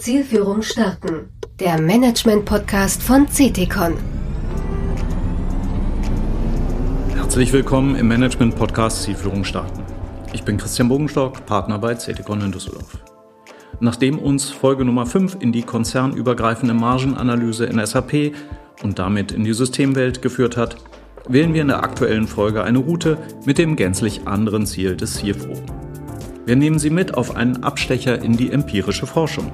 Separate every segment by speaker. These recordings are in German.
Speaker 1: Zielführung starten. Der Management-Podcast von CTCon.
Speaker 2: Herzlich willkommen im Management-Podcast Zielführung starten. Ich bin Christian Bogenstock, Partner bei CTCon in Düsseldorf. Nachdem uns Folge Nummer 5 in die konzernübergreifende Margenanalyse in SAP und damit in die Systemwelt geführt hat, wählen wir in der aktuellen Folge eine Route mit dem gänzlich anderen Ziel des CFO. Wir nehmen Sie mit auf einen Abstecher in die empirische Forschung.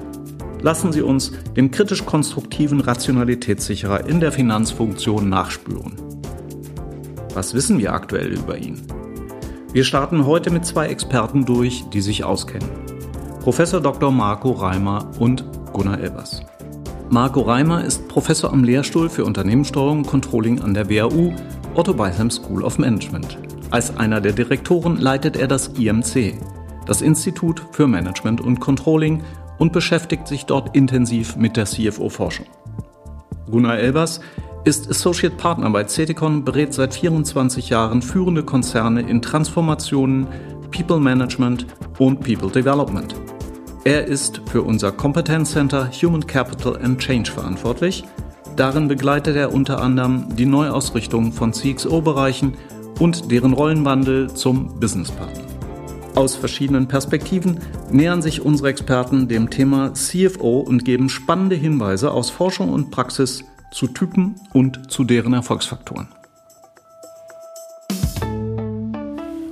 Speaker 2: Lassen Sie uns dem kritisch-konstruktiven Rationalitätssicherer in der Finanzfunktion nachspüren. Was wissen wir aktuell über ihn? Wir starten heute mit zwei Experten durch, die sich auskennen. Professor Dr. Marco Reimer und Gunnar Elbers. Marco Reimer ist Professor am Lehrstuhl für Unternehmenssteuerung und Controlling an der WHU Otto Beitham School of Management. Als einer der Direktoren leitet er das IMC, das Institut für Management und Controlling, und beschäftigt sich dort intensiv mit der CFO-Forschung. Gunnar Elbers ist Associate Partner bei CETICON, berät seit 24 Jahren führende Konzerne in Transformationen, People Management und People Development. Er ist für unser Kompetenzcenter Human Capital and Change verantwortlich – Darin begleitet er unter anderem die Neuausrichtung von CXO-Bereichen und deren Rollenwandel zum Businesspartner. Aus verschiedenen Perspektiven nähern sich unsere Experten dem Thema CFO und geben spannende Hinweise aus Forschung und Praxis zu Typen und zu deren Erfolgsfaktoren.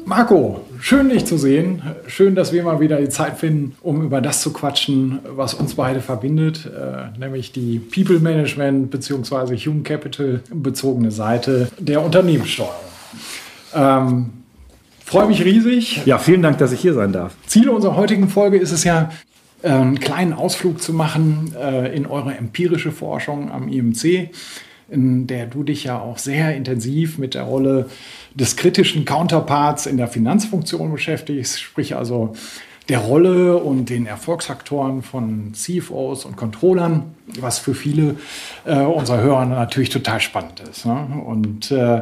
Speaker 3: Marco, schön dich zu sehen. Schön, dass wir mal wieder die Zeit finden, um über das zu quatschen, was uns beide verbindet, äh, nämlich die People Management bzw. Human Capital bezogene Seite der Unternehmenssteuerung. Ähm, Freue mich riesig.
Speaker 4: Ja, vielen Dank, dass ich hier sein darf.
Speaker 3: Ziel unserer heutigen Folge ist es ja, äh, einen kleinen Ausflug zu machen äh, in eure empirische Forschung am IMC, in der du dich ja auch sehr intensiv mit der Rolle des kritischen Counterparts in der Finanzfunktion beschäftigst, sprich also der Rolle und den Erfolgsfaktoren von CFOs und Controllern, was für viele äh, unserer Hörer natürlich total spannend ist. Ne? Und äh,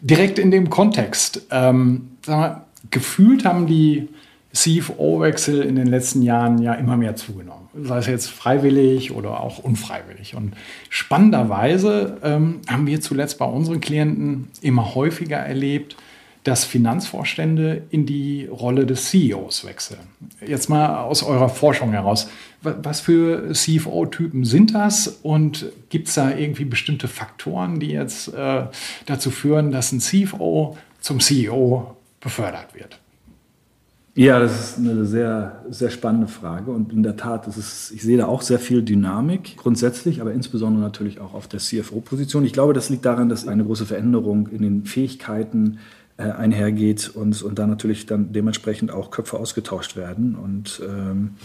Speaker 3: direkt in dem Kontext, ähm, mal, gefühlt haben die CFO-Wechsel in den letzten Jahren ja immer mehr zugenommen. Sei es jetzt freiwillig oder auch unfreiwillig. Und spannenderweise ähm, haben wir zuletzt bei unseren Klienten immer häufiger erlebt, dass Finanzvorstände in die Rolle des CEOs wechseln. Jetzt mal aus eurer Forschung heraus. Was für CFO-Typen sind das und gibt es da irgendwie bestimmte Faktoren, die jetzt äh, dazu führen, dass ein CFO zum CEO befördert wird?
Speaker 4: Ja, das ist eine sehr, sehr spannende Frage. Und in der Tat, ist, ich sehe da auch sehr viel Dynamik grundsätzlich, aber insbesondere natürlich auch auf der CFO-Position. Ich glaube, das liegt daran, dass eine große Veränderung in den Fähigkeiten äh, einhergeht und, und da natürlich dann dementsprechend auch Köpfe ausgetauscht werden. Und ähm,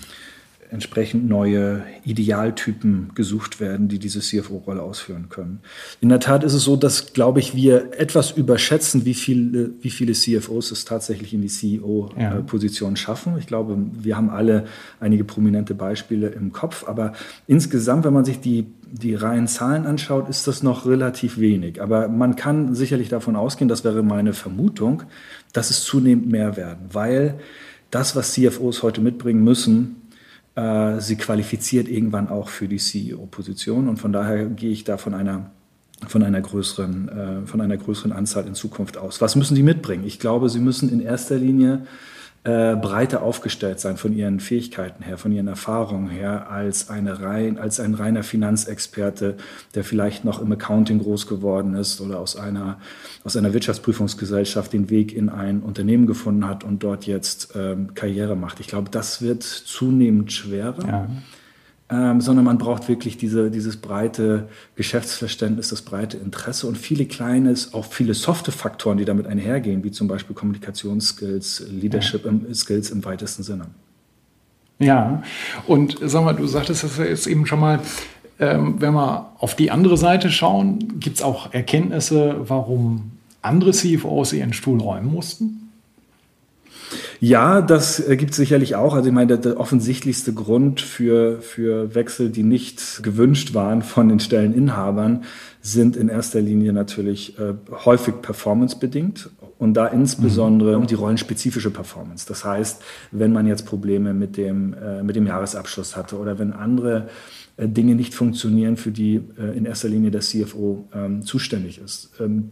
Speaker 4: entsprechend neue Idealtypen gesucht werden, die diese CFO-Rolle ausführen können. In der Tat ist es so, dass, glaube ich, wir etwas überschätzen, wie viele, wie viele CFOs es tatsächlich in die CEO-Position ja. schaffen. Ich glaube, wir haben alle einige prominente Beispiele im Kopf, aber insgesamt, wenn man sich die die reinen Zahlen anschaut, ist das noch relativ wenig. Aber man kann sicherlich davon ausgehen, das wäre meine Vermutung, dass es zunehmend mehr werden, weil das, was CFOs heute mitbringen müssen, äh, sie qualifiziert irgendwann auch für die CEO-Position. Und von daher gehe ich da von einer von einer größeren, äh, von einer größeren Anzahl in Zukunft aus. Was müssen sie mitbringen? Ich glaube, sie müssen in erster Linie äh, breiter aufgestellt sein von ihren Fähigkeiten her, von ihren Erfahrungen her, als, eine rein, als ein reiner Finanzexperte, der vielleicht noch im Accounting groß geworden ist oder aus einer, aus einer Wirtschaftsprüfungsgesellschaft den Weg in ein Unternehmen gefunden hat und dort jetzt ähm, Karriere macht. Ich glaube, das wird zunehmend schwerer. Ja ähm, sondern man braucht wirklich diese, dieses breite Geschäftsverständnis, das breite Interesse und viele kleine, auch viele softe Faktoren, die damit einhergehen, wie zum Beispiel Kommunikationsskills, Leadership ja. Skills im weitesten Sinne.
Speaker 3: Ja, und sag mal, du sagtest das jetzt eben schon mal, ähm, wenn wir auf die andere Seite schauen, gibt es auch Erkenntnisse, warum andere CFOs ihren Stuhl räumen mussten?
Speaker 4: Ja, das äh, gibt es sicherlich auch. Also ich meine, der, der, offensichtlichste Grund für, für Wechsel, die nicht gewünscht waren von den Stelleninhabern, sind in erster Linie natürlich äh, häufig performancebedingt Und da insbesondere mhm. die rollenspezifische Performance. Das heißt, wenn man jetzt Probleme mit dem, äh, mit dem Jahresabschluss hatte oder wenn andere äh, Dinge nicht funktionieren, für die äh, in erster Linie der CFO ähm, zuständig ist. Ähm,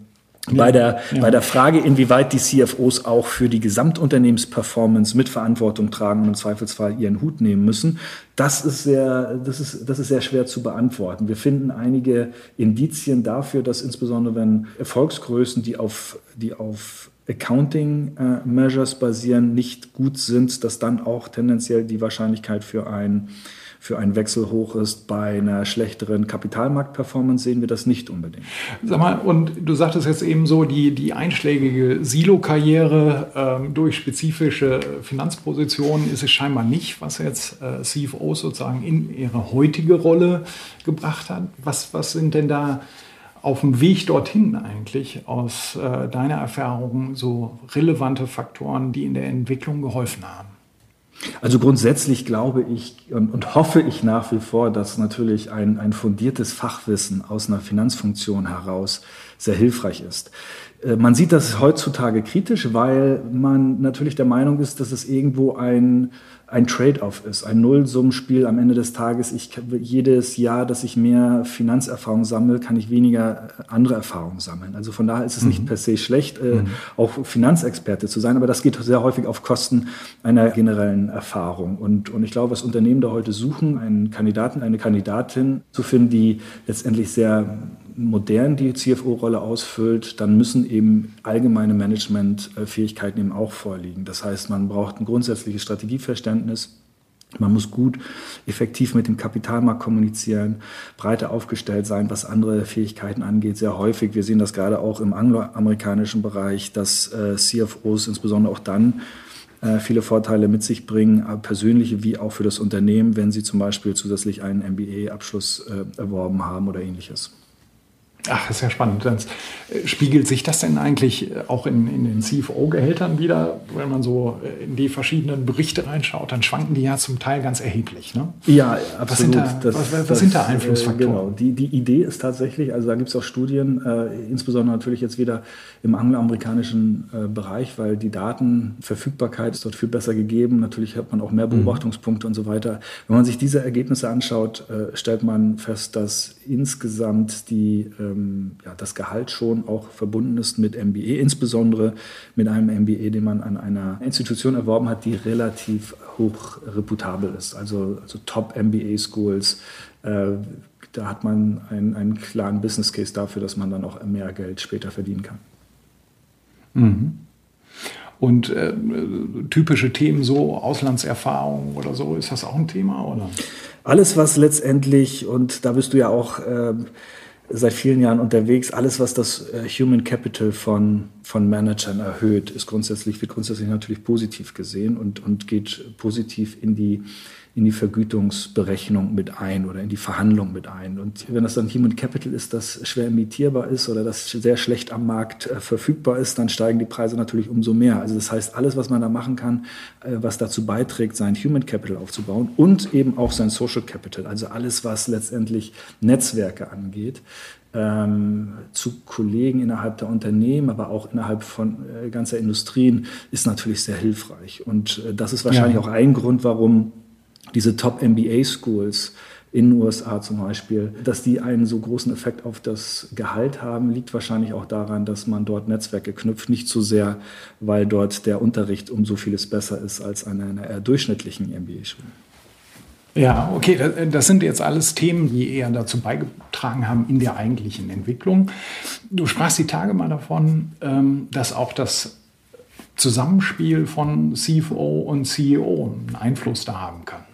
Speaker 4: bei, der, ja. bei der Frage, inwieweit die CFOs auch für die Gesamtunternehmensperformance Mitverantwortung tragen und im Zweifelsfall ihren Hut nehmen müssen, das ist, sehr, das, ist, das ist sehr schwer zu beantworten. Wir finden einige Indizien dafür, dass insbesondere wenn Erfolgsgrößen, die auf, die auf Accounting äh, Measures basieren, nicht gut sind, dass dann auch tendenziell die Wahrscheinlichkeit für ein für einen Wechsel hoch ist. Bei einer schlechteren Kapitalmarktperformance sehen wir das nicht unbedingt.
Speaker 3: Sag mal, und du sagtest jetzt eben so, die, die einschlägige Silo-Karriere ähm, durch spezifische Finanzpositionen ist es scheinbar nicht, was jetzt äh, CFOs sozusagen in ihre heutige Rolle gebracht hat. Was, was sind denn da auf dem Weg dorthin eigentlich aus äh, deiner Erfahrung so relevante Faktoren, die in der Entwicklung geholfen haben?
Speaker 4: Also grundsätzlich glaube ich und, und, hoffe ich nach wie vor, dass natürlich ein, ein fundiertes Fachwissen aus einer Finanzfunktion heraus sehr hilfreich ist. Äh, man sieht das heutzutage kritisch, weil man natürlich der Meinung ist, dass es irgendwo ein, ein Trade-off ist, ein Nullsummenspiel am Ende des Tages. Ich, jedes Jahr, dass ich mehr Finanzerfahrung sammle, kann ich weniger äh, andere Erfahrungen sammeln. Also von daher ist es mhm. nicht per se schlecht, äh, mhm. auch Finanzexperte zu sein, aber das geht sehr häufig auf Kosten einer generellen Erfahrung. Und, und ich glaube, was Unternehmen da heute suchen, einen Kandidaten, eine Kandidatin zu finden, die letztendlich sehr modern die CFO-Rolle ausfüllt, dann müssen eben allgemeine Managementfähigkeiten eben auch vorliegen. Das heißt, man braucht ein grundsätzliches Strategieverständnis. Man muss gut, effektiv mit dem Kapitalmarkt kommunizieren, breiter aufgestellt sein, was andere Fähigkeiten angeht. Sehr häufig, wir sehen das gerade auch im angloamerikanischen Bereich, dass äh, CFOs insbesondere auch dann äh, viele Vorteile mit sich bringen, äh, persönliche wie auch für das Unternehmen, wenn sie zum Beispiel zusätzlich einen MBA-Abschluss erworben haben oder ähnliches.
Speaker 3: Ach, ist ja spannend. Dann äh, spiegelt sich das denn eigentlich äh, auch in, in den CFO-Gehältern wieder? Wenn man so äh, in die verschiedenen Berichte reinschaut, dann schwanken die ja zum Teil ganz erheblich. Ne?
Speaker 4: Ja, absolut. Was sind da,
Speaker 3: das, was, was das, sind da Einflussfaktoren?
Speaker 4: Genau. Die, die Idee ist tatsächlich, also da gibt es auch Studien, äh, insbesondere natürlich jetzt wieder im angloamerikanischen äh, Bereich, weil die Datenverfügbarkeit ist dort viel besser gegeben. Natürlich hat man auch mehr mhm. Beobachtungspunkte mhm. und so weiter. Wenn man sich diese Ergebnisse anschaut, äh, stellt man fest, dass insgesamt die ähm, ja, das Gehalt schon auch verbunden ist mit MBE, insbesondere mit einem MBE, den man an einer Institution erworben hat, die relativ hoch reputabel ist, also, also Top MBA Schools. Äh, da hat man einen, einen klaren Business Case dafür, dass man dann auch mehr Geld später verdienen kann.
Speaker 3: Mhm. Und äh, typische Themen, so Auslandserfahrung oder so, ist das auch ein Thema? Oder?
Speaker 4: Alles, was letztendlich, und da bist du ja auch äh, seit vielen Jahren unterwegs. Alles, was das äh, Human Capital von, von Managern erhöht, ist grundsätzlich, wird grundsätzlich natürlich positiv gesehen und, und geht positiv in die, in die Vergütungsberechnung mit ein oder in die Verhandlung mit ein. Und wenn das dann Human Capital ist, das schwer imitierbar ist oder das sehr schlecht am Markt äh, verfügbar ist, dann steigen die Preise natürlich umso mehr. Also das heißt, alles, was man da machen kann, äh, was dazu beiträgt, sein Human Capital aufzubauen und eben auch sein Social Capital, also alles, was letztendlich Netzwerke angeht, ähm, zu Kollegen innerhalb der Unternehmen, aber auch innerhalb von äh, ganzer Industrien, ist natürlich sehr hilfreich. Und äh, das ist wahrscheinlich ja. auch ein Grund, warum diese Top-MBA-Schools in den USA zum Beispiel, dass die einen so großen Effekt auf das Gehalt haben, liegt wahrscheinlich auch daran, dass man dort Netzwerke knüpft. Nicht so sehr, weil dort der Unterricht um so vieles besser ist als an einer eher durchschnittlichen MBA-Schule.
Speaker 3: Ja, okay, das sind jetzt alles Themen, die eher dazu beigetragen haben in der eigentlichen Entwicklung. Du sprachst die Tage mal davon, ähm, dass auch das Zusammenspiel von CFO und CEO einen Einfluss da haben kann.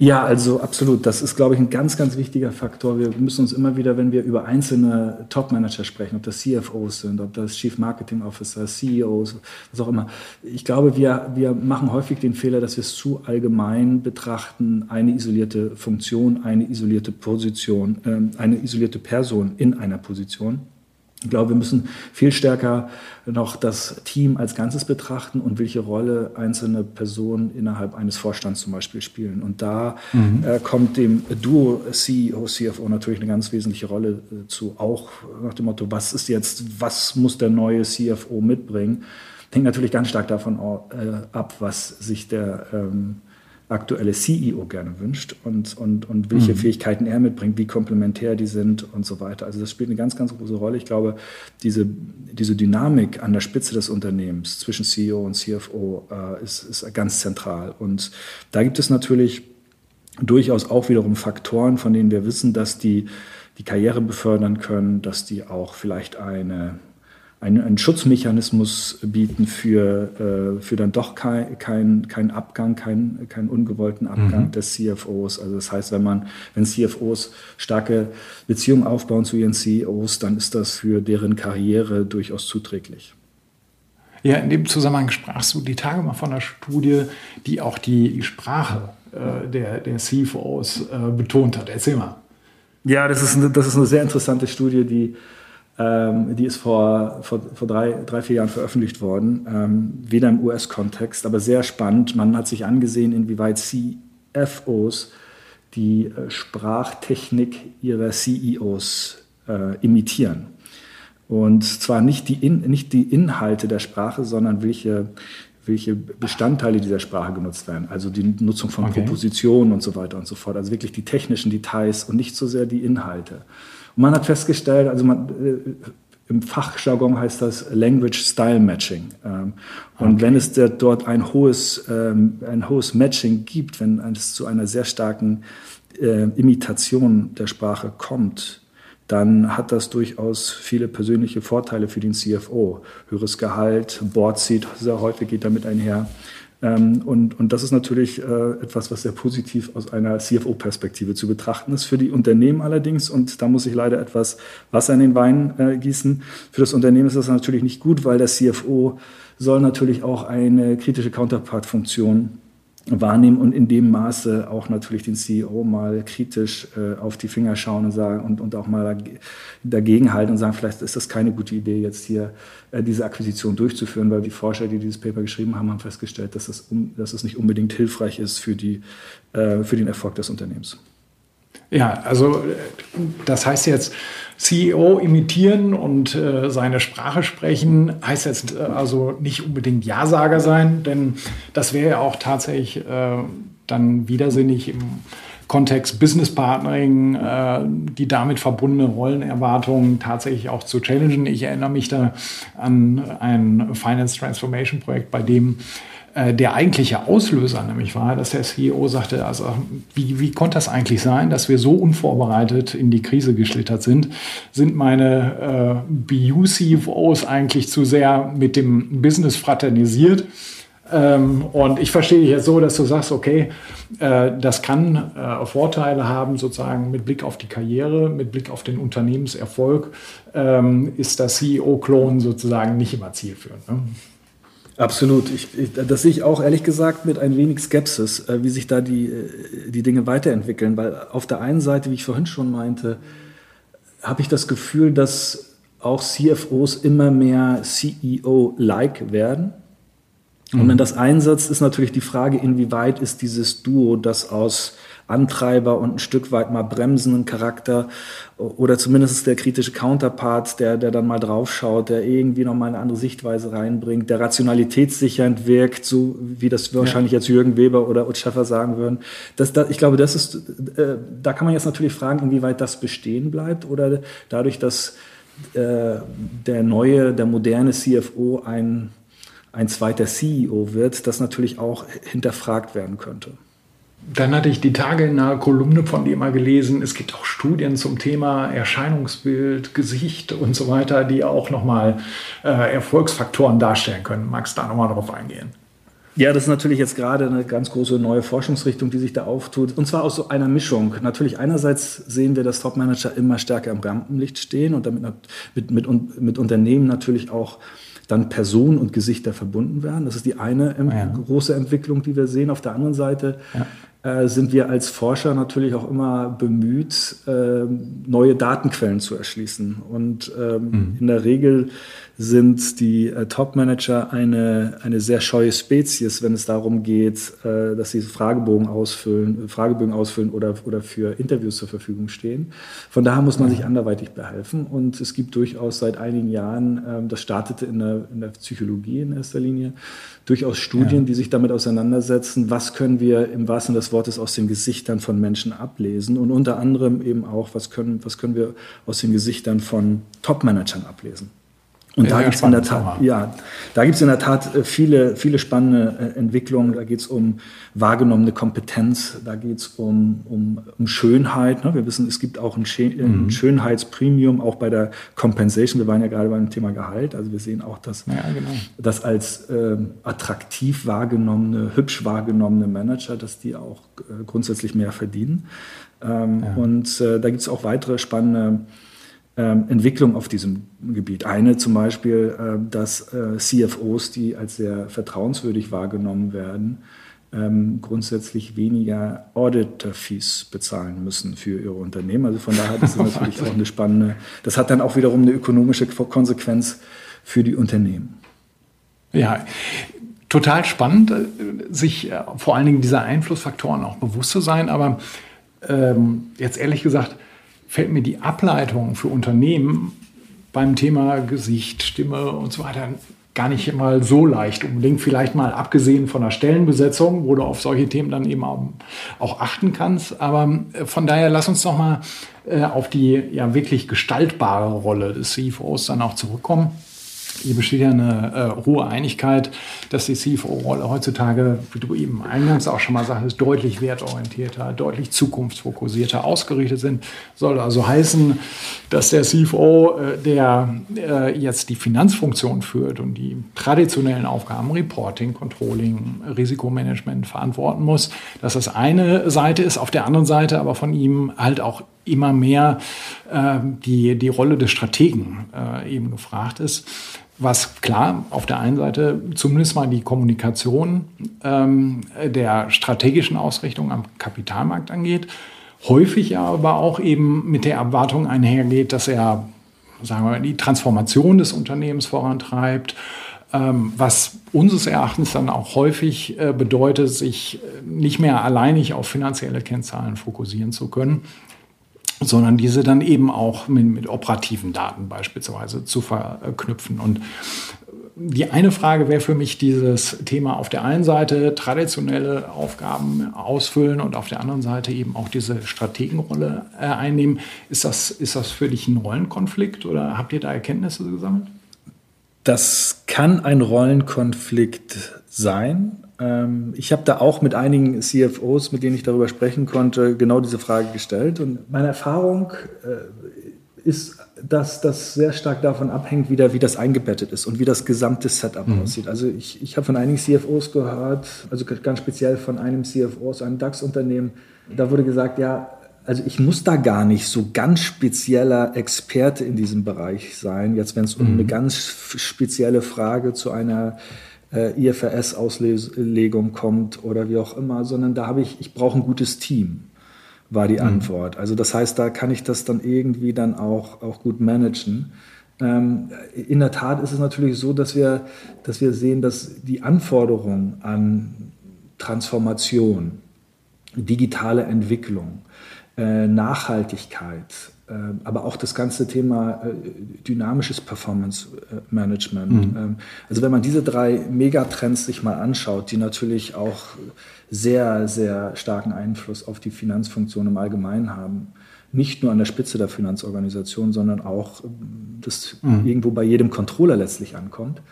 Speaker 4: Ja, also absolut. Das ist, glaube ich, ein ganz, ganz wichtiger Faktor. Wir müssen uns immer wieder, wenn wir über einzelne Top-Manager sprechen, ob das CFOs sind, ob das Chief Marketing Officer, CEOs, was auch immer. Ich glaube, wir, wir machen häufig den Fehler, dass wir es zu allgemein betrachten, eine isolierte Funktion, eine isolierte Position, ähm, eine isolierte Person in einer Position. Ich glaube, wir müssen viel stärker noch das Team als Ganzes betrachten und welche Rolle einzelne Personen innerhalb eines Vorstands zum Beispiel spielen. Und da mhm. äh, kommt dem Duo CEO, CFO natürlich eine ganz wesentliche Rolle äh, zu. Auch nach dem Motto, was ist jetzt, was muss der neue CFO mitbringen? Hängt natürlich ganz stark davon äh, ab, was sich der ähm, aktuelle CEO gerne wünscht und, und, und welche mhm. Fähigkeiten er mitbringt, wie komplementär die sind und so weiter. Also das spielt eine ganz, ganz große Rolle. Ich glaube, diese, diese Dynamik an der Spitze des Unternehmens zwischen CEO und CFO äh, ist, ist ganz zentral. Und da gibt es natürlich durchaus auch wiederum Faktoren, von denen wir wissen, dass die die Karriere befördern können, dass die auch vielleicht eine einen, einen Schutzmechanismus bieten für, äh, für dann doch keinen kein, kein Abgang, keinen kein ungewollten Abgang mhm. des CFOs. Also das heißt, wenn man, wenn CFOs starke Beziehungen aufbauen zu ihren CEOs, dann ist das für deren Karriere durchaus zuträglich.
Speaker 3: Ja, in dem Zusammenhang sprachst du die Tage mal von einer Studie, die auch die Sprache äh, der, der CFOs äh, betont hat. Erzähl mal.
Speaker 4: Ja, das ist, eine, das ist eine sehr interessante Studie, die ähm, die ist vor, vor, vor drei, drei, vier Jahren veröffentlicht worden, ähm, wieder im US-Kontext, aber sehr spannend. Man hat sich angesehen, inwieweit CFOs die äh, Sprachtechnik ihrer CEOs äh, imitieren. Und zwar nicht die, in, nicht die Inhalte der Sprache, sondern welche, welche Bestandteile dieser Sprache genutzt werden. Also die Nutzung von okay. Propositionen und so weiter und so fort. Also wirklich die technischen Details und nicht so sehr die Inhalte. Und man hat festgestellt, also man, äh, im Fachjargon heißt das Language Style Matching. Ähm, und okay. wenn es dort ein hohes, ähm, ein hohes Matching gibt, wenn es zu einer sehr starken äh, Imitation der Sprache kommt, dann hat das durchaus viele persönliche Vorteile für den CFO. Höheres Gehalt, Board Seat, sehr häufig geht damit einher. Ähm, und, und das ist natürlich äh, etwas, was sehr positiv aus einer CFO-Perspektive zu betrachten ist. Für die Unternehmen allerdings, und da muss ich leider etwas Wasser in den Wein äh, gießen, für das Unternehmen ist das natürlich nicht gut, weil der CFO soll natürlich auch eine kritische Counterpart-Funktion wahrnehmen und in dem Maße auch natürlich den CEO mal kritisch äh, auf die Finger schauen und sagen und, und auch mal dagegen halten und sagen, vielleicht ist das keine gute Idee, jetzt hier äh, diese Akquisition durchzuführen, weil die Forscher, die dieses Paper geschrieben haben, haben festgestellt, dass es, um, dass es nicht unbedingt hilfreich ist für, die, äh, für den Erfolg des Unternehmens.
Speaker 3: Ja, also das heißt jetzt, CEO imitieren und äh, seine Sprache sprechen, heißt jetzt äh, also nicht unbedingt Ja-Sager sein, denn das wäre ja auch tatsächlich äh, dann widersinnig im Kontext Business Partnering, äh, die damit verbundene Rollenerwartungen tatsächlich auch zu challengen. Ich erinnere mich da an ein Finance Transformation Projekt, bei dem der eigentliche Auslöser nämlich war, dass der CEO sagte, also wie, wie konnte das eigentlich sein, dass wir so unvorbereitet in die Krise geschlittert sind? Sind meine äh, BU-CFOs eigentlich zu sehr mit dem Business fraternisiert? Ähm, und ich verstehe dich jetzt so, dass du sagst, okay, äh, das kann äh, Vorteile haben, sozusagen mit Blick auf die Karriere, mit Blick auf den Unternehmenserfolg, ähm, ist das CEO-Klon sozusagen nicht immer zielführend. Ne?
Speaker 4: Absolut. Ich, ich, das sehe ich auch ehrlich gesagt mit ein wenig Skepsis, äh, wie sich da die, äh, die Dinge weiterentwickeln. Weil auf der einen Seite, wie ich vorhin schon meinte, habe ich das Gefühl, dass auch CFOs immer mehr CEO-like werden. Und wenn mhm. das einsetzt, ist natürlich die Frage, inwieweit ist dieses Duo, das aus Antreiber und ein Stück weit mal bremsenden Charakter oder zumindest der kritische Counterpart, der, der dann mal draufschaut, der irgendwie nochmal eine andere Sichtweise reinbringt, der rationalitätssichernd wirkt, so wie das wahrscheinlich ja. jetzt Jürgen Weber oder Ut Schäffer sagen würden. Das, das, ich glaube, das ist, äh, da kann man jetzt natürlich fragen, inwieweit das bestehen bleibt oder dadurch, dass äh, der neue, der moderne CFO ein, ein zweiter CEO wird, das natürlich auch hinterfragt werden könnte.
Speaker 3: Dann hatte ich die Tage in einer Kolumne von dir mal gelesen, es gibt auch Studien zum Thema Erscheinungsbild, Gesicht und so weiter, die auch nochmal äh, Erfolgsfaktoren darstellen können. Magst du da nochmal drauf eingehen?
Speaker 4: Ja, das ist natürlich jetzt gerade eine ganz große neue Forschungsrichtung, die sich da auftut. Und zwar aus so einer Mischung. Natürlich einerseits sehen wir, dass Topmanager immer stärker im Rampenlicht stehen und damit mit, mit, mit Unternehmen natürlich auch dann Personen und Gesichter verbunden werden. Das ist die eine ja. große Entwicklung, die wir sehen. Auf der anderen Seite ja äh, sind wir als Forscher natürlich auch immer bemüht, äh, neue Datenquellen zu erschließen. Und ähm, mhm. in der Regel sind die äh, Top-Manager eine, eine sehr scheue Spezies, wenn es darum geht, äh, dass sie Fragebogen ausfüllen, Fragebögen ausfüllen oder, oder für Interviews zur Verfügung stehen. Von daher muss man sich anderweitig behelfen. Und es gibt durchaus seit einigen Jahren, ähm, das startete in der, in der Psychologie in erster Linie, durchaus Studien, ja. die sich damit auseinandersetzen, was können wir im wahrsten Sinne des Wortes aus den Gesichtern von Menschen ablesen und unter anderem eben auch, was können, was können wir aus den Gesichtern von Top-Managern ablesen. Und da gibt es in der Tat, ja, da gibt es in der Tat äh, viele, viele spannende äh, Entwicklungen. Da geht es um wahrgenommene Kompetenz, da geht es um, um, um Schönheit. Ne? Wir wissen, es gibt auch ein, mhm. Schönheitspremium, auch bei der Compensation. Wir waren ja gerade beim Thema Gehalt. Also wir sehen auch, dass, ja, genau. dass als äh, attraktiv wahrgenommene, hübsch wahrgenommene Manager, dass die auch äh, grundsätzlich mehr verdienen. Ähm, ja. Und äh, da gibt es auch weitere spannende ähm, Entwicklung auf diesem Gebiet. Eine zum Beispiel, äh, dass äh, CFOs, die als sehr vertrauenswürdig wahrgenommen werden, ähm, grundsätzlich weniger Auditor-Fees bezahlen müssen für ihre Unternehmen. Also von daher ist das natürlich auch eine spannende, das hat dann auch wiederum eine ökonomische Konsequenz für die Unternehmen.
Speaker 3: Ja, total spannend, äh, sich vor allen Dingen dieser Einflussfaktoren auch bewusst zu sein. Aber ähm, jetzt ehrlich gesagt, fällt mir die Ableitung für Unternehmen beim Thema Gesicht, Stimme und so weiter gar nicht mal so leicht unbedingt. Vielleicht mal abgesehen von der Stellenbesetzung, wo du auf solche Themen dann eben auch, achten kannst. Aber äh, von daher lass uns doch mal äh, auf die ja wirklich gestaltbare Rolle des CFOs dann auch zurückkommen. Hier besteht ja eine äh, hohe Einigkeit, dass die CFO-Rolle heutzutage, wie du eben eingangs auch schon mal sagtest, deutlich wertorientierter, deutlich zukunftsfokussierter ausgerichtet sind. Soll also heißen, dass der CFO, äh, der äh, jetzt die Finanzfunktion führt und die traditionellen Aufgaben Reporting, Controlling, Risikomanagement verantworten muss, dass das eine Seite ist, auf der anderen Seite aber von ihm halt auch immer mehr äh, die, die Rolle des Strategen äh, eben gefragt ist. Was klar auf der einen Seite zumindest mal die Kommunikation ähm, der strategischen Ausrichtung am Kapitalmarkt angeht, häufig aber auch eben mit der Erwartung einhergeht, dass er sagen wir mal, die Transformation des Unternehmens vorantreibt, ähm, was unseres Erachtens dann auch häufig äh, bedeutet, sich nicht mehr alleinig auf finanzielle Kennzahlen fokussieren zu können, sondern diese dann eben auch mit, mit operativen Daten beispielsweise zu verknüpfen. Und die eine Frage wäre für mich dieses Thema auf der einen Seite traditionelle Aufgaben ausfüllen und auf der anderen Seite eben auch diese Strategenrolle äh, einnehmen. Ist das, ist das für dich ein Rollenkonflikt oder habt ihr da Erkenntnisse gesammelt?
Speaker 4: Das kann ein Rollenkonflikt sein. Ähm, ich habe da auch mit einigen CFOs, mit denen ich darüber sprechen konnte, genau diese Frage gestellt. Und meine Erfahrung äh, ist, dass das sehr stark davon abhängt, wie, der, wie das eingebettet ist und wie das gesamte Setup mhm. aussieht. Also ich, ich habe von einigen CFOs gehört, also ganz speziell von einem CFO aus einem DAX-Unternehmen, da wurde gesagt, ja, also ich muss da gar nicht so ganz spezieller Experte in diesem Bereich sein. Jetzt, wenn es um mhm. eine ganz spezielle Frage zu einer äh, IFRS-Auslegung kommt oder wie auch immer, sondern da habe ich, ich brauche ein gutes Team, war die mhm. Antwort. Also das heißt, da kann ich das dann irgendwie dann auch, auch gut managen. Ähm, in der Tat ist es natürlich so, dass wir, dass wir sehen, dass die Anforderungen an Transformation, digitale Entwicklung, äh, Nachhaltigkeit, aber auch das ganze Thema äh, dynamisches Performance Management. Mhm. Ähm, also wenn man diese drei Megatrends sich mal anschaut, die natürlich auch sehr, sehr starken Einfluss auf die Finanzfunktion im Allgemeinen haben, nicht nur an der Spitze der Finanzorganisation, sondern auch das mhm. irgendwo bei jedem Controller letztlich ankommt,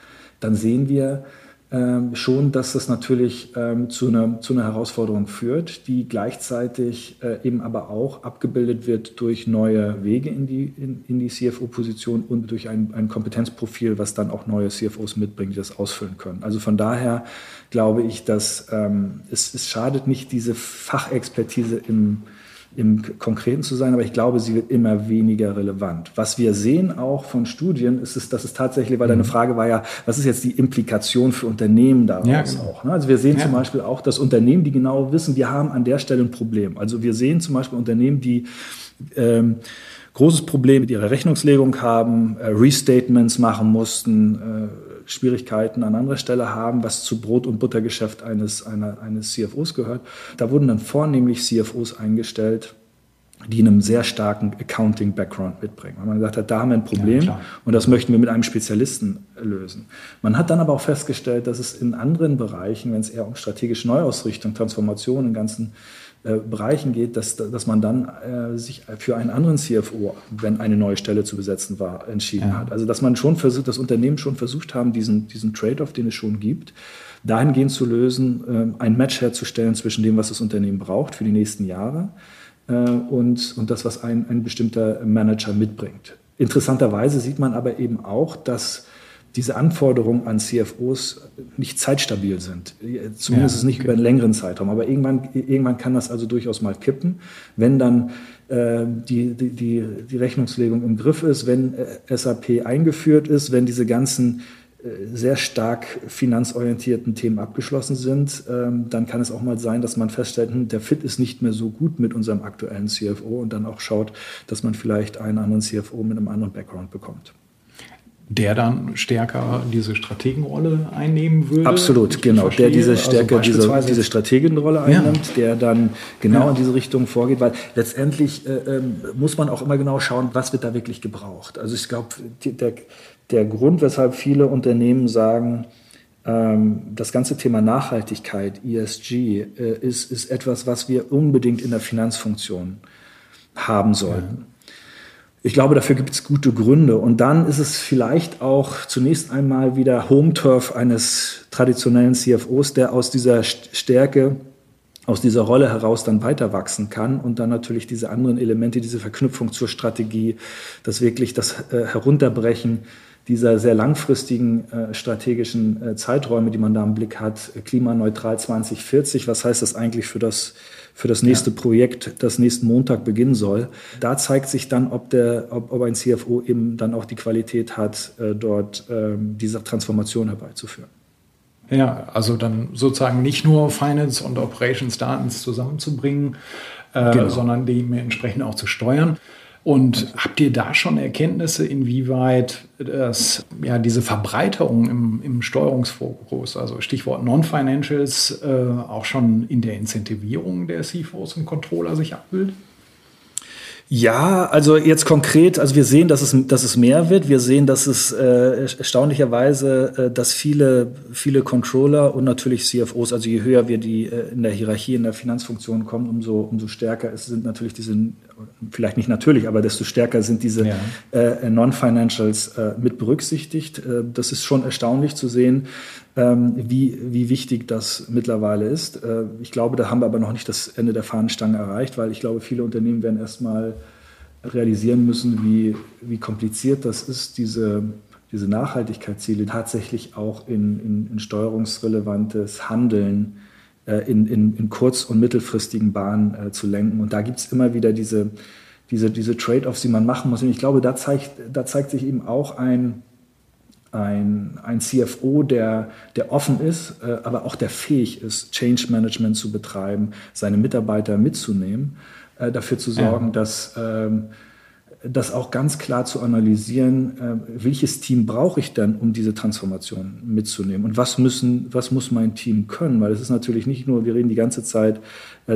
Speaker 4: dann sehen wir, ähm, schon, dass das natürlich ähm, zu, einer, zu einer Herausforderung führt, die gleichzeitig äh, eben aber auch abgebildet wird durch neue Wege in die, in, in die CFO-Position und durch ein, ein Kompetenzprofil, was dann auch neue CFOs mitbringt, die das ausfüllen können. Also von daher glaube ich, dass ähm, es, es schadet nicht, diese Fachexpertise im, im Konkreten zu sein, aber ich glaube, sie wird immer weniger relevant. Was wir sehen auch von Studien, ist es, dass es tatsächlich, weil deine mhm. Frage war ja, was ist jetzt die Implikation für Unternehmen daraus ja, genau. auch? Ne? Also wir sehen ja. zum Beispiel auch, dass Unternehmen, die genau wissen, wir haben an der Stelle ein Problem. Also wir sehen zum Beispiel Unternehmen, die ähm, großes Problem mit ihrer Rechnungslegung haben, äh, Restatements machen mussten, äh, Schwierigkeiten an anderer Stelle haben, was zu Brot- und Buttergeschäft eines, einer, eines CFOs gehört. Da wurden dann vornehmlich CFOs eingestellt, die einen sehr starken Accounting-Background mitbringen. Weil man gesagt hat, da haben wir ein Problem ja, und das möchten wir mit einem Spezialisten lösen. Man hat dann aber auch festgestellt, dass es in anderen Bereichen, wenn es eher um strategische Neuausrichtung, Transformation im ganzen äh, Bereichen geht, dass, dass man dann äh, sich für einen anderen CFO, wenn eine neue Stelle zu besetzen war, entschieden ja. hat. Also dass man schon versucht, das Unternehmen schon versucht haben, diesen, diesen Trade-off, den es schon gibt, dahingehend zu lösen, äh, ein Match herzustellen zwischen dem, was das Unternehmen braucht für die nächsten Jahre äh, und, und das, was ein, ein bestimmter Manager mitbringt. Interessanterweise sieht man aber eben auch, dass diese Anforderungen an CFOs nicht zeitstabil sind. Zumindest ja, nicht über einen längeren Zeitraum. Aber irgendwann, irgendwann kann das also durchaus mal kippen, wenn dann äh, die, die, die Rechnungslegung im Griff ist, wenn äh, SAP eingeführt ist, wenn diese ganzen äh, sehr stark finanzorientierten Themen abgeschlossen sind, ähm, dann kann es auch mal sein, dass man feststellt, hm, der Fit ist nicht mehr so gut mit unserem aktuellen CFO und dann auch schaut, dass man vielleicht einen anderen CFO mit einem anderen Background bekommt
Speaker 3: der dann stärker diese Strategenrolle einnehmen würde.
Speaker 4: Absolut, genau. Der diese stärker also diese, diese Strategenrolle einnimmt, ja. der dann genau ja. in diese Richtung vorgeht, weil letztendlich äh, äh, muss man auch immer genau schauen, was wird da wirklich gebraucht. Also ich glaube, der, der Grund, weshalb viele Unternehmen sagen, ähm, das ganze Thema Nachhaltigkeit, ESG, äh, ist, ist etwas, was wir unbedingt in der Finanzfunktion haben sollten. Ich glaube, dafür gibt es gute Gründe. Und dann ist es vielleicht auch zunächst einmal wieder Home-Turf eines traditionellen CFOs, der aus dieser Stärke, aus dieser Rolle heraus dann weiter wachsen kann und dann natürlich diese anderen Elemente, diese Verknüpfung zur Strategie, das wirklich das äh, Herunterbrechen dieser sehr langfristigen äh, strategischen äh, Zeiträume, die man da im Blick hat, klimaneutral 2040, was heißt das eigentlich für das für das nächste ja. Projekt, das nächsten Montag beginnen soll. Da zeigt sich dann, ob, der, ob, ob ein CFO eben dann auch die Qualität hat, äh, dort ähm, diese Transformation herbeizuführen.
Speaker 3: Ja, also dann sozusagen nicht nur Finance und Operations Daten zusammenzubringen, äh, genau. sondern die entsprechend auch zu steuern. Und habt ihr da schon Erkenntnisse, inwieweit das, ja, diese Verbreiterung im, im Steuerungsfokus, also Stichwort Non-Financials, äh, auch schon in der Incentivierung der CFOs und Controller sich abbildet?
Speaker 4: Ja, also jetzt konkret, also wir sehen, dass es, dass es mehr wird. Wir sehen, dass es äh, erstaunlicherweise, äh, dass viele, viele Controller und natürlich CFOs, also je höher wir die äh, in der Hierarchie, in der Finanzfunktion kommen, umso, umso stärker ist, sind natürlich diese, vielleicht nicht natürlich, aber desto stärker sind diese ja. äh, Non-Financials äh, mit berücksichtigt. Äh, das ist schon erstaunlich zu sehen. Ähm, wie, wie wichtig das mittlerweile ist. Äh, ich glaube, da haben wir aber noch nicht das Ende der Fahnenstange erreicht, weil ich glaube, viele Unternehmen werden erstmal realisieren müssen, wie, wie kompliziert das ist, diese, diese Nachhaltigkeitsziele tatsächlich auch in, in, in steuerungsrelevantes Handeln äh, in, in, in kurz- und mittelfristigen Bahnen äh, zu lenken. Und da gibt es immer wieder diese, diese, diese Trade-offs, die man machen muss. Und ich glaube, da zeigt, da zeigt sich eben auch ein, ein, ein CFO, der, der offen ist, äh, aber auch der fähig ist, Change Management zu betreiben, seine Mitarbeiter mitzunehmen, äh, dafür zu sorgen, ja. dass ähm, das auch ganz klar zu analysieren, äh, welches Team brauche ich denn, um diese Transformation mitzunehmen und was müssen, was muss mein Team können, weil es ist natürlich nicht nur, wir reden die ganze Zeit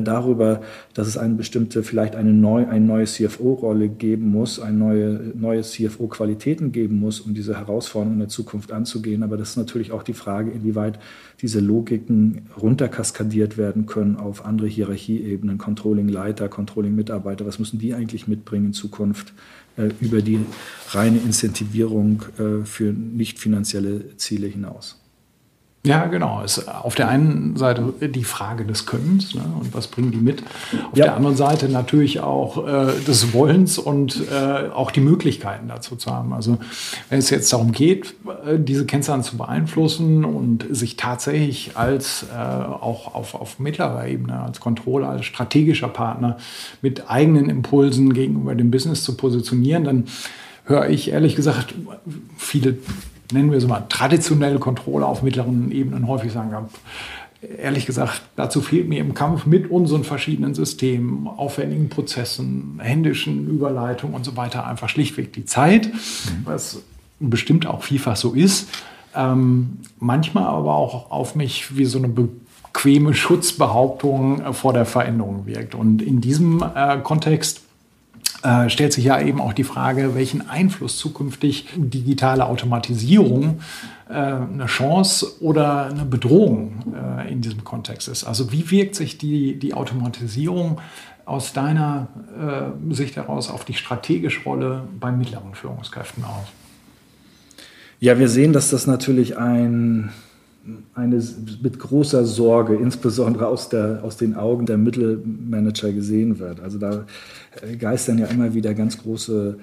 Speaker 4: darüber, dass es eine bestimmte, vielleicht eine, neu, eine neue CFO-Rolle geben muss, eine neue, neue CFO-Qualitäten geben muss, um diese Herausforderungen in der Zukunft anzugehen, aber das ist natürlich auch die Frage, inwieweit diese Logiken runterkaskadiert werden können auf andere Hierarchieebenen, Controlling-Leiter, Controlling-Mitarbeiter, was müssen die eigentlich mitbringen in Zukunft? Äh, über die reine Incentivierung äh, für nicht finanzielle Ziele hinaus.
Speaker 3: Ja, genau. Es ist auf der einen Seite die Frage des Könnens ne, und was bringen die mit. Auf ja. der anderen Seite natürlich auch äh, des Wollens und äh, auch die Möglichkeiten dazu zu haben. Also wenn es jetzt darum geht, äh, diese Kennzahlen zu beeinflussen und sich tatsächlich als äh, auch auf, auf mittlerer Ebene, als Controller, als strategischer Partner mit eigenen Impulsen gegenüber dem Business zu positionieren, dann höre ich ehrlich gesagt viele nennen wir es mal, traditionelle Controller auf mittleren Ebenen häufig sagen, ja, ehrlich gesagt, dazu fehlt mir im Kampf mit unseren verschiedenen Systemen, aufwendigen Prozessen, händischen Überleitungen und so weiter einfach schlichtweg die Zeit, mhm. was bestimmt auch vielfach so ist. Ähm, manchmal aber auch auf mich wie so eine bequeme Schutzbehauptung vor der Veränderung wirkt. Und in diesem äh, Kontext äh, stellt sich ja eben auch die Frage, welchen Einfluss zukünftig digitale Automatisierung äh, eine Chance oder eine Bedrohung äh, in diesem Kontext ist. Also wie wirkt sich die, die Automatisierung aus deiner Sicht heraus auf die strategische Rolle bei mittleren Führungskräften aus?
Speaker 4: Ja, wir sehen, dass das natürlich ein, eine mit großer Sorge, insbesondere aus, der, aus den Augen der Mittelmanager gesehen wird. Also da geistern ja immer wieder ganz große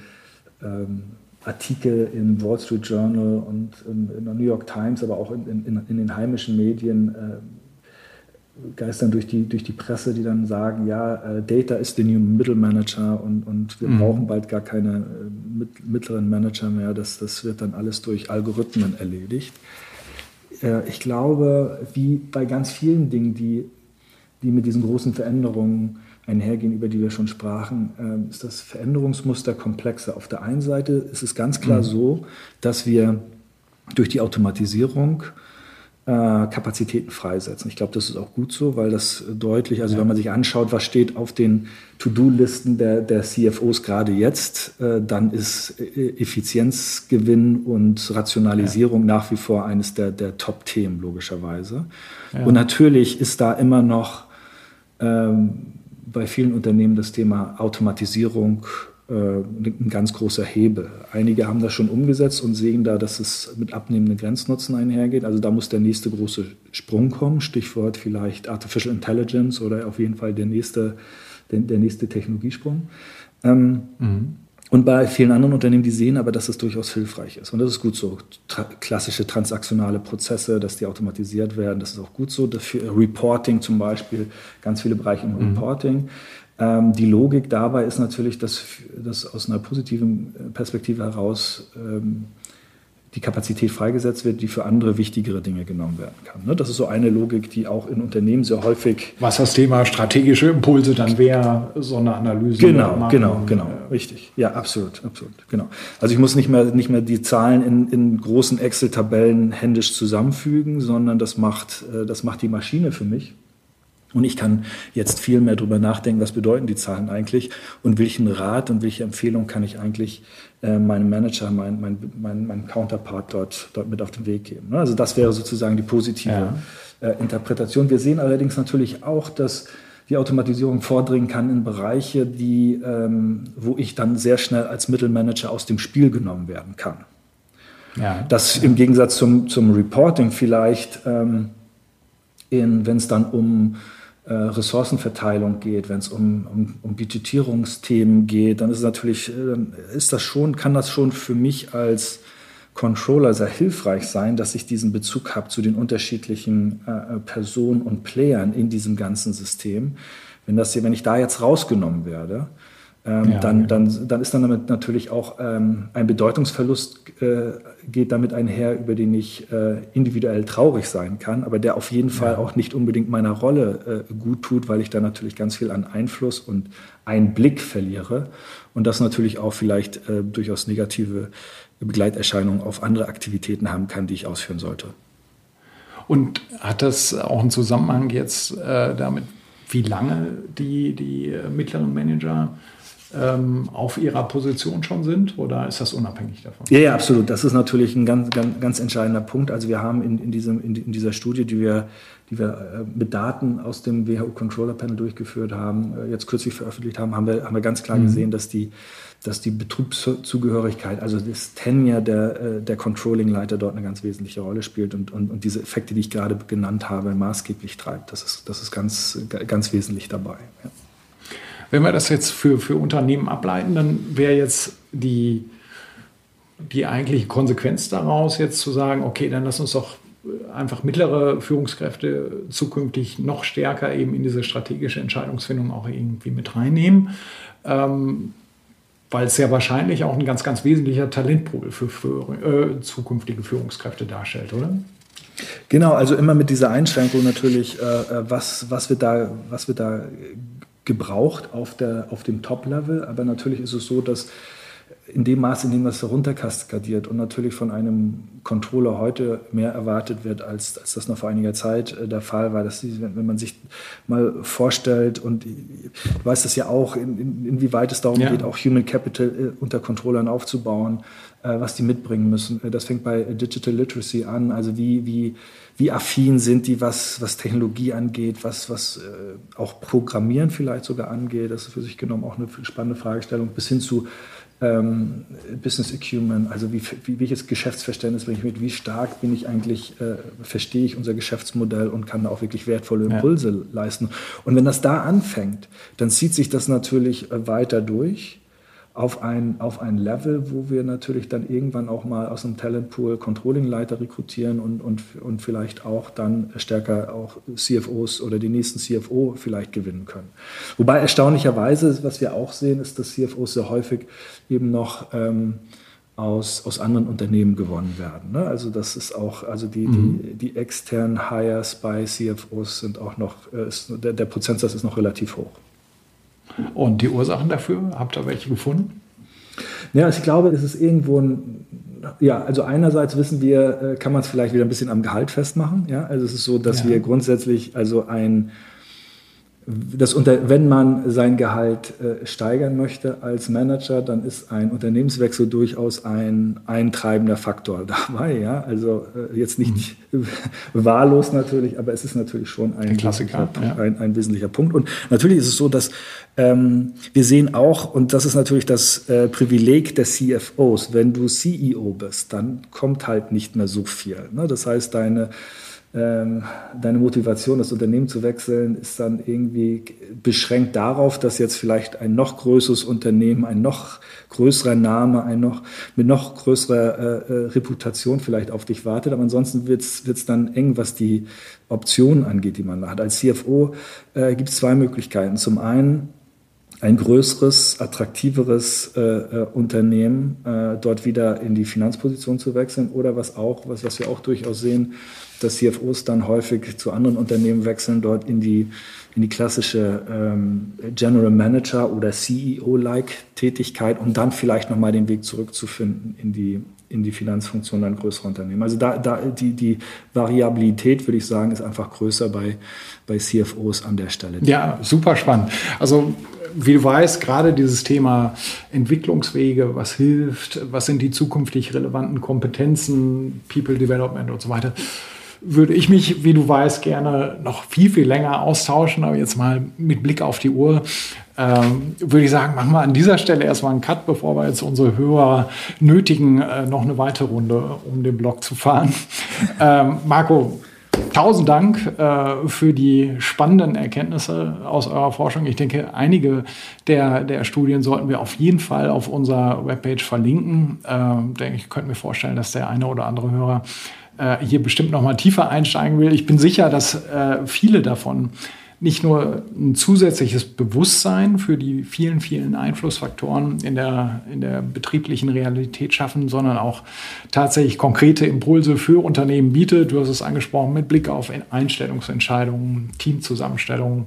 Speaker 4: ähm, Artikel im Wall Street Journal und in, in der New York Times, aber auch in, in, in den heimischen Medien äh, geistern durch die, durch die Presse, die dann sagen, ja, äh, Data ist the new middle manager und, und wir mhm. brauchen bald gar keine äh, mit, mittleren Manager mehr. Das, das wird dann alles durch Algorithmen erledigt. Äh, ich glaube, wie bei ganz vielen Dingen, die, die mit diesen großen Veränderungen einhergehen, über die wir schon sprachen, ähm, ist das Veränderungsmuster komplexer. Auf der einen Seite ist es ganz klar mhm. so, dass wir durch die Automatisierung äh, Kapazitäten freisetzen. Ich glaube, das ist auch gut so, weil das deutlich, also ja. wenn man sich anschaut, was steht auf den To-Do-Listen der, der CFOs gerade jetzt, äh, dann ist äh, Effizienzgewinn und Rationalisierung ja. nach wie vor eines der, der Top-Themen, logischerweise. Ja. Und natürlich ist da immer noch ähm, bei vielen Unternehmen das Thema Automatisierung äh, ein ganz großer Hebel. Einige haben das schon umgesetzt und sehen da, dass es mit abnehmenden Grenznutzen einhergeht. Also da muss der nächste große Sprung kommen. Stichwort vielleicht Artificial Intelligence oder auf jeden Fall der nächste, der, der nächste Technologiesprung. Ähm, mhm. Und bei vielen anderen Unternehmen, die sehen aber, dass es durchaus hilfreich ist. Und das ist gut so. Tra klassische transaktionale Prozesse, dass die automatisiert werden, das ist auch gut so. Dafür Reporting zum Beispiel, ganz viele Bereiche im mhm. Reporting. Ähm, die Logik dabei ist natürlich, dass, dass aus einer positiven Perspektive heraus ähm, die Kapazität freigesetzt wird, die für andere wichtigere Dinge genommen werden kann. Ne? Das ist so eine Logik, die auch in Unternehmen sehr häufig.
Speaker 3: Was das Thema strategische Impulse dann wäre, so eine Analyse.
Speaker 4: Genau, machen. genau, genau, richtig. Ja, absolut, absolut, genau. Also ich muss nicht mehr, nicht mehr die Zahlen in, in großen Excel-Tabellen händisch zusammenfügen, sondern das macht, äh, das macht die Maschine für mich. Und ich kann jetzt viel mehr darüber nachdenken, was bedeuten die Zahlen eigentlich und welchen Rat und welche Empfehlung kann ich eigentlich äh, meinem Manager, meinem mein, mein, mein Counterpart dort, dort mit auf den Weg geben. Ne? Also das wäre sozusagen die positive ja. Äh, Interpretation. Wir sehen allerdings natürlich auch, dass die Automatisierung vordringen kann in Bereiche, die, ähm, wo ich dann sehr schnell als Mittelmanager aus dem Spiel genommen werden kann. Ja. Das im Gegensatz zum, zum Reporting vielleicht, ähm, wenn es dann um äh, Ressourcenverteilung geht, wenn es um, um, um, Budgetierungsthemen geht, dann ist es natürlich, äh, ist das schon, kann das schon für mich als Controller sehr hilfreich sein, dass ich diesen Bezug habe zu den unterschiedlichen äh, äh, Personen und Playern in diesem ganzen System. Wenn, das, wenn ich da jetzt rausgenommen werde, ähm, ja, dann, dann, dann ist dann damit natürlich auch ähm, ein Bedeutungsverlust äh, geht damit einher, über den ich äh, individuell traurig sein kann, aber der auf jeden Fall auch nicht unbedingt meiner Rolle äh, gut tut, weil ich da natürlich ganz viel an Einfluss und Einblick verliere und das natürlich auch vielleicht äh, durchaus negative Begleiterscheinungen auf andere Aktivitäten haben kann, die ich ausführen sollte.
Speaker 3: Und hat das auch einen Zusammenhang jetzt äh, damit, wie lange die, die äh, mittleren Manager ähm, auf ihrer Position schon sind oder ist das unabhängig davon?
Speaker 4: Ja, ja, absolut. Das ist natürlich ein ganz, ganz, ganz entscheidender Punkt. Also wir haben in, in, diesem, in, in dieser Studie, die wir, die wir äh, mit Daten aus dem WHO Controller Panel durchgeführt haben, äh, jetzt kürzlich veröffentlicht haben, haben wir, haben wir ganz klar mhm. gesehen, dass die, dass die Betriebszugehörigkeit, also das Tenure der, äh, der Controlling-Leiter dort eine ganz wesentliche Rolle spielt und, und, und diese Effekte, die ich gerade genannt habe, maßgeblich treibt. Das ist, das ist ganz, ganz wesentlich dabei. Ja.
Speaker 3: Wenn wir das jetzt für, für Unternehmen ableiten, dann wäre jetzt die, die eigentliche Konsequenz daraus, jetzt zu sagen, okay, dann lass uns doch einfach mittlere Führungskräfte zukünftig noch stärker eben in diese strategische Entscheidungsfindung auch irgendwie mit reinnehmen. Ähm, weil es ja wahrscheinlich auch ein ganz, ganz wesentlicher Talentpool für, für äh, zukünftige Führungskräfte darstellt, oder?
Speaker 4: Genau, also immer mit dieser Einschränkung natürlich, äh, äh was, was, wird da, was wird da gebraucht auf, der, auf dem Top-Level. Aber natürlich ist es so, dass in dem Maß, in dem das herunterkaskadiert und natürlich von einem Controller heute mehr erwartet wird, als, als das noch vor einiger Zeit äh, der Fall war. Dass die, wenn man sich mal vorstellt, und ich weiß das ja auch, in, in, inwieweit es darum ja. geht, auch Human Capital äh, unter Controllern aufzubauen, äh, was die mitbringen müssen. Das fängt bei Digital Literacy an, also wie, wie wie affin sind die, was, was Technologie angeht, was, was äh, auch Programmieren vielleicht sogar angeht. Das ist für sich genommen auch eine spannende Fragestellung, bis hin zu ähm, Business Acumen, also wie, wie, welches Geschäftsverständnis bringe ich mit, wie stark bin ich eigentlich, äh, verstehe ich unser Geschäftsmodell und kann da auch wirklich wertvolle Impulse ja. leisten. Und wenn das da anfängt, dann zieht sich das natürlich äh, weiter durch auf ein, auf ein Level, wo wir natürlich dann irgendwann auch mal aus einem Talentpool Controlling-Leiter rekrutieren und, und, und vielleicht auch dann stärker auch CFOs oder die nächsten CFO vielleicht gewinnen können. Wobei erstaunlicherweise, was wir auch sehen, ist, dass CFOs sehr häufig eben noch ähm, aus, aus anderen Unternehmen gewonnen werden. Ne? Also das ist auch, also die, mhm. die, die externen Hires bei CFOs sind auch noch, äh, ist, der, der Prozentsatz ist noch relativ hoch.
Speaker 3: Und die Ursachen dafür, habt ihr welche gefunden?
Speaker 4: Ja, ich glaube, es ist irgendwo ein, ja, also einerseits wissen wir, äh, kann man es vielleicht wieder ein bisschen am Gehalt festmachen. Ja, also es ist so, dass ja. wir grundsätzlich also ein das unter, wenn man sein Gehalt äh, steigern möchte als Manager, dann ist ein Unternehmenswechsel durchaus ein eintreibender Faktor dabei. Ja? Also äh, jetzt nicht mhm. wahllos natürlich, aber es ist natürlich schon ein, Klassiker, ja. ein, ein, wesentlicher Punkt. Und natürlich ist es so, dass ähm, wir sehen auch, und das ist natürlich das äh, Privileg der CFOs, wenn du CEO bist, dann kommt halt nicht mehr so viel. Ne? Das heißt, deine deine Motivation, das Unternehmen zu wechseln, ist dann irgendwie beschränkt darauf, dass jetzt vielleicht ein noch größeres Unternehmen, ein noch größerer Name, ein noch mit noch größerer äh, äh Reputation vielleicht auf dich wartet. Aber ansonsten wird es dann eng, was die Optionen angeht, die man hat. Als CFO äh, gibt es zwei Möglichkeiten. Zum einen ein größeres, attraktiveres äh, äh, Unternehmen äh, dort wieder in die Finanzposition zu wechseln oder was auch, was, was wir auch durchaus sehen, dass CFOs dann häufig zu anderen Unternehmen wechseln, dort in die, in die klassische ähm, General Manager oder CEO-like Tätigkeit, um dann vielleicht nochmal den Weg zurückzufinden in die, in die Finanzfunktion ein größerer Unternehmen. Also da, da die, die Variabilität, würde ich sagen, ist einfach größer bei, bei CFOs an der Stelle.
Speaker 3: Ja, super spannend. Also wie du weißt, gerade dieses Thema Entwicklungswege, was hilft, was sind die zukünftig relevanten Kompetenzen, People Development und so weiter, würde ich mich, wie du weißt, gerne noch viel, viel länger austauschen. Aber jetzt mal mit Blick auf die Uhr ähm, würde ich sagen, machen wir an dieser Stelle erstmal einen Cut, bevor wir jetzt unsere Hörer nötigen, äh, noch eine weitere Runde um den Block zu fahren. Ähm, Marco, tausend Dank äh, für die spannenden Erkenntnisse aus eurer Forschung. Ich denke, einige der, der Studien sollten wir auf jeden Fall auf unserer Webpage verlinken. Ähm, denke ich, könnte mir vorstellen, dass der eine oder andere Hörer äh, hier bestimmt noch mal tiefer einsteigen will. Ich bin sicher, dass äh, viele davon nicht nur ein zusätzliches Bewusstsein für die vielen, vielen Einflussfaktoren in der, in der betrieblichen Realität schaffen, sondern auch tatsächlich konkrete Impulse für Unternehmen bietet. Du hast es angesprochen, mit Blick auf Einstellungsentscheidungen, Teamzusammenstellungen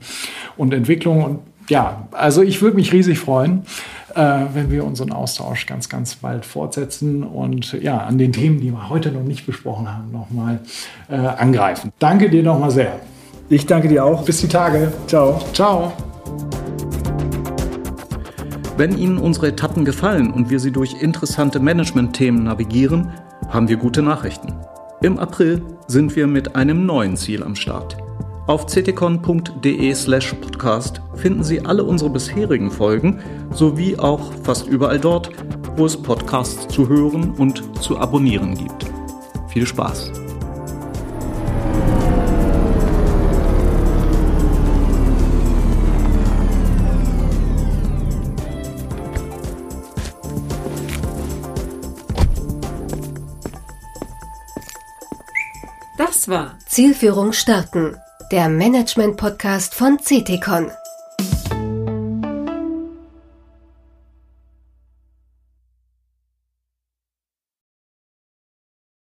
Speaker 3: und Entwicklung. Und ja, also ich würde mich riesig freuen, äh, wenn wir unseren Austausch ganz, ganz bald fortsetzen und ja, an den Themen, die wir heute noch nicht besprochen haben, nochmal äh, angreifen. Danke dir nochmal sehr.
Speaker 4: Ich danke dir auch.
Speaker 3: Bis die Tage.
Speaker 4: Ciao.
Speaker 3: Ciao.
Speaker 2: Wenn Ihnen unsere Etappen gefallen und wir Sie durch interessante Management-Themen navigieren, haben wir gute Nachrichten. Im April sind wir mit einem neuen Ziel am Start. Auf ctcon.de/slash podcast finden Sie alle unsere bisherigen Folgen sowie auch fast überall dort, wo es Podcasts zu hören und zu abonnieren gibt. Viel Spaß!
Speaker 1: Das war Zielführung starten, der Management-Podcast von CTCon.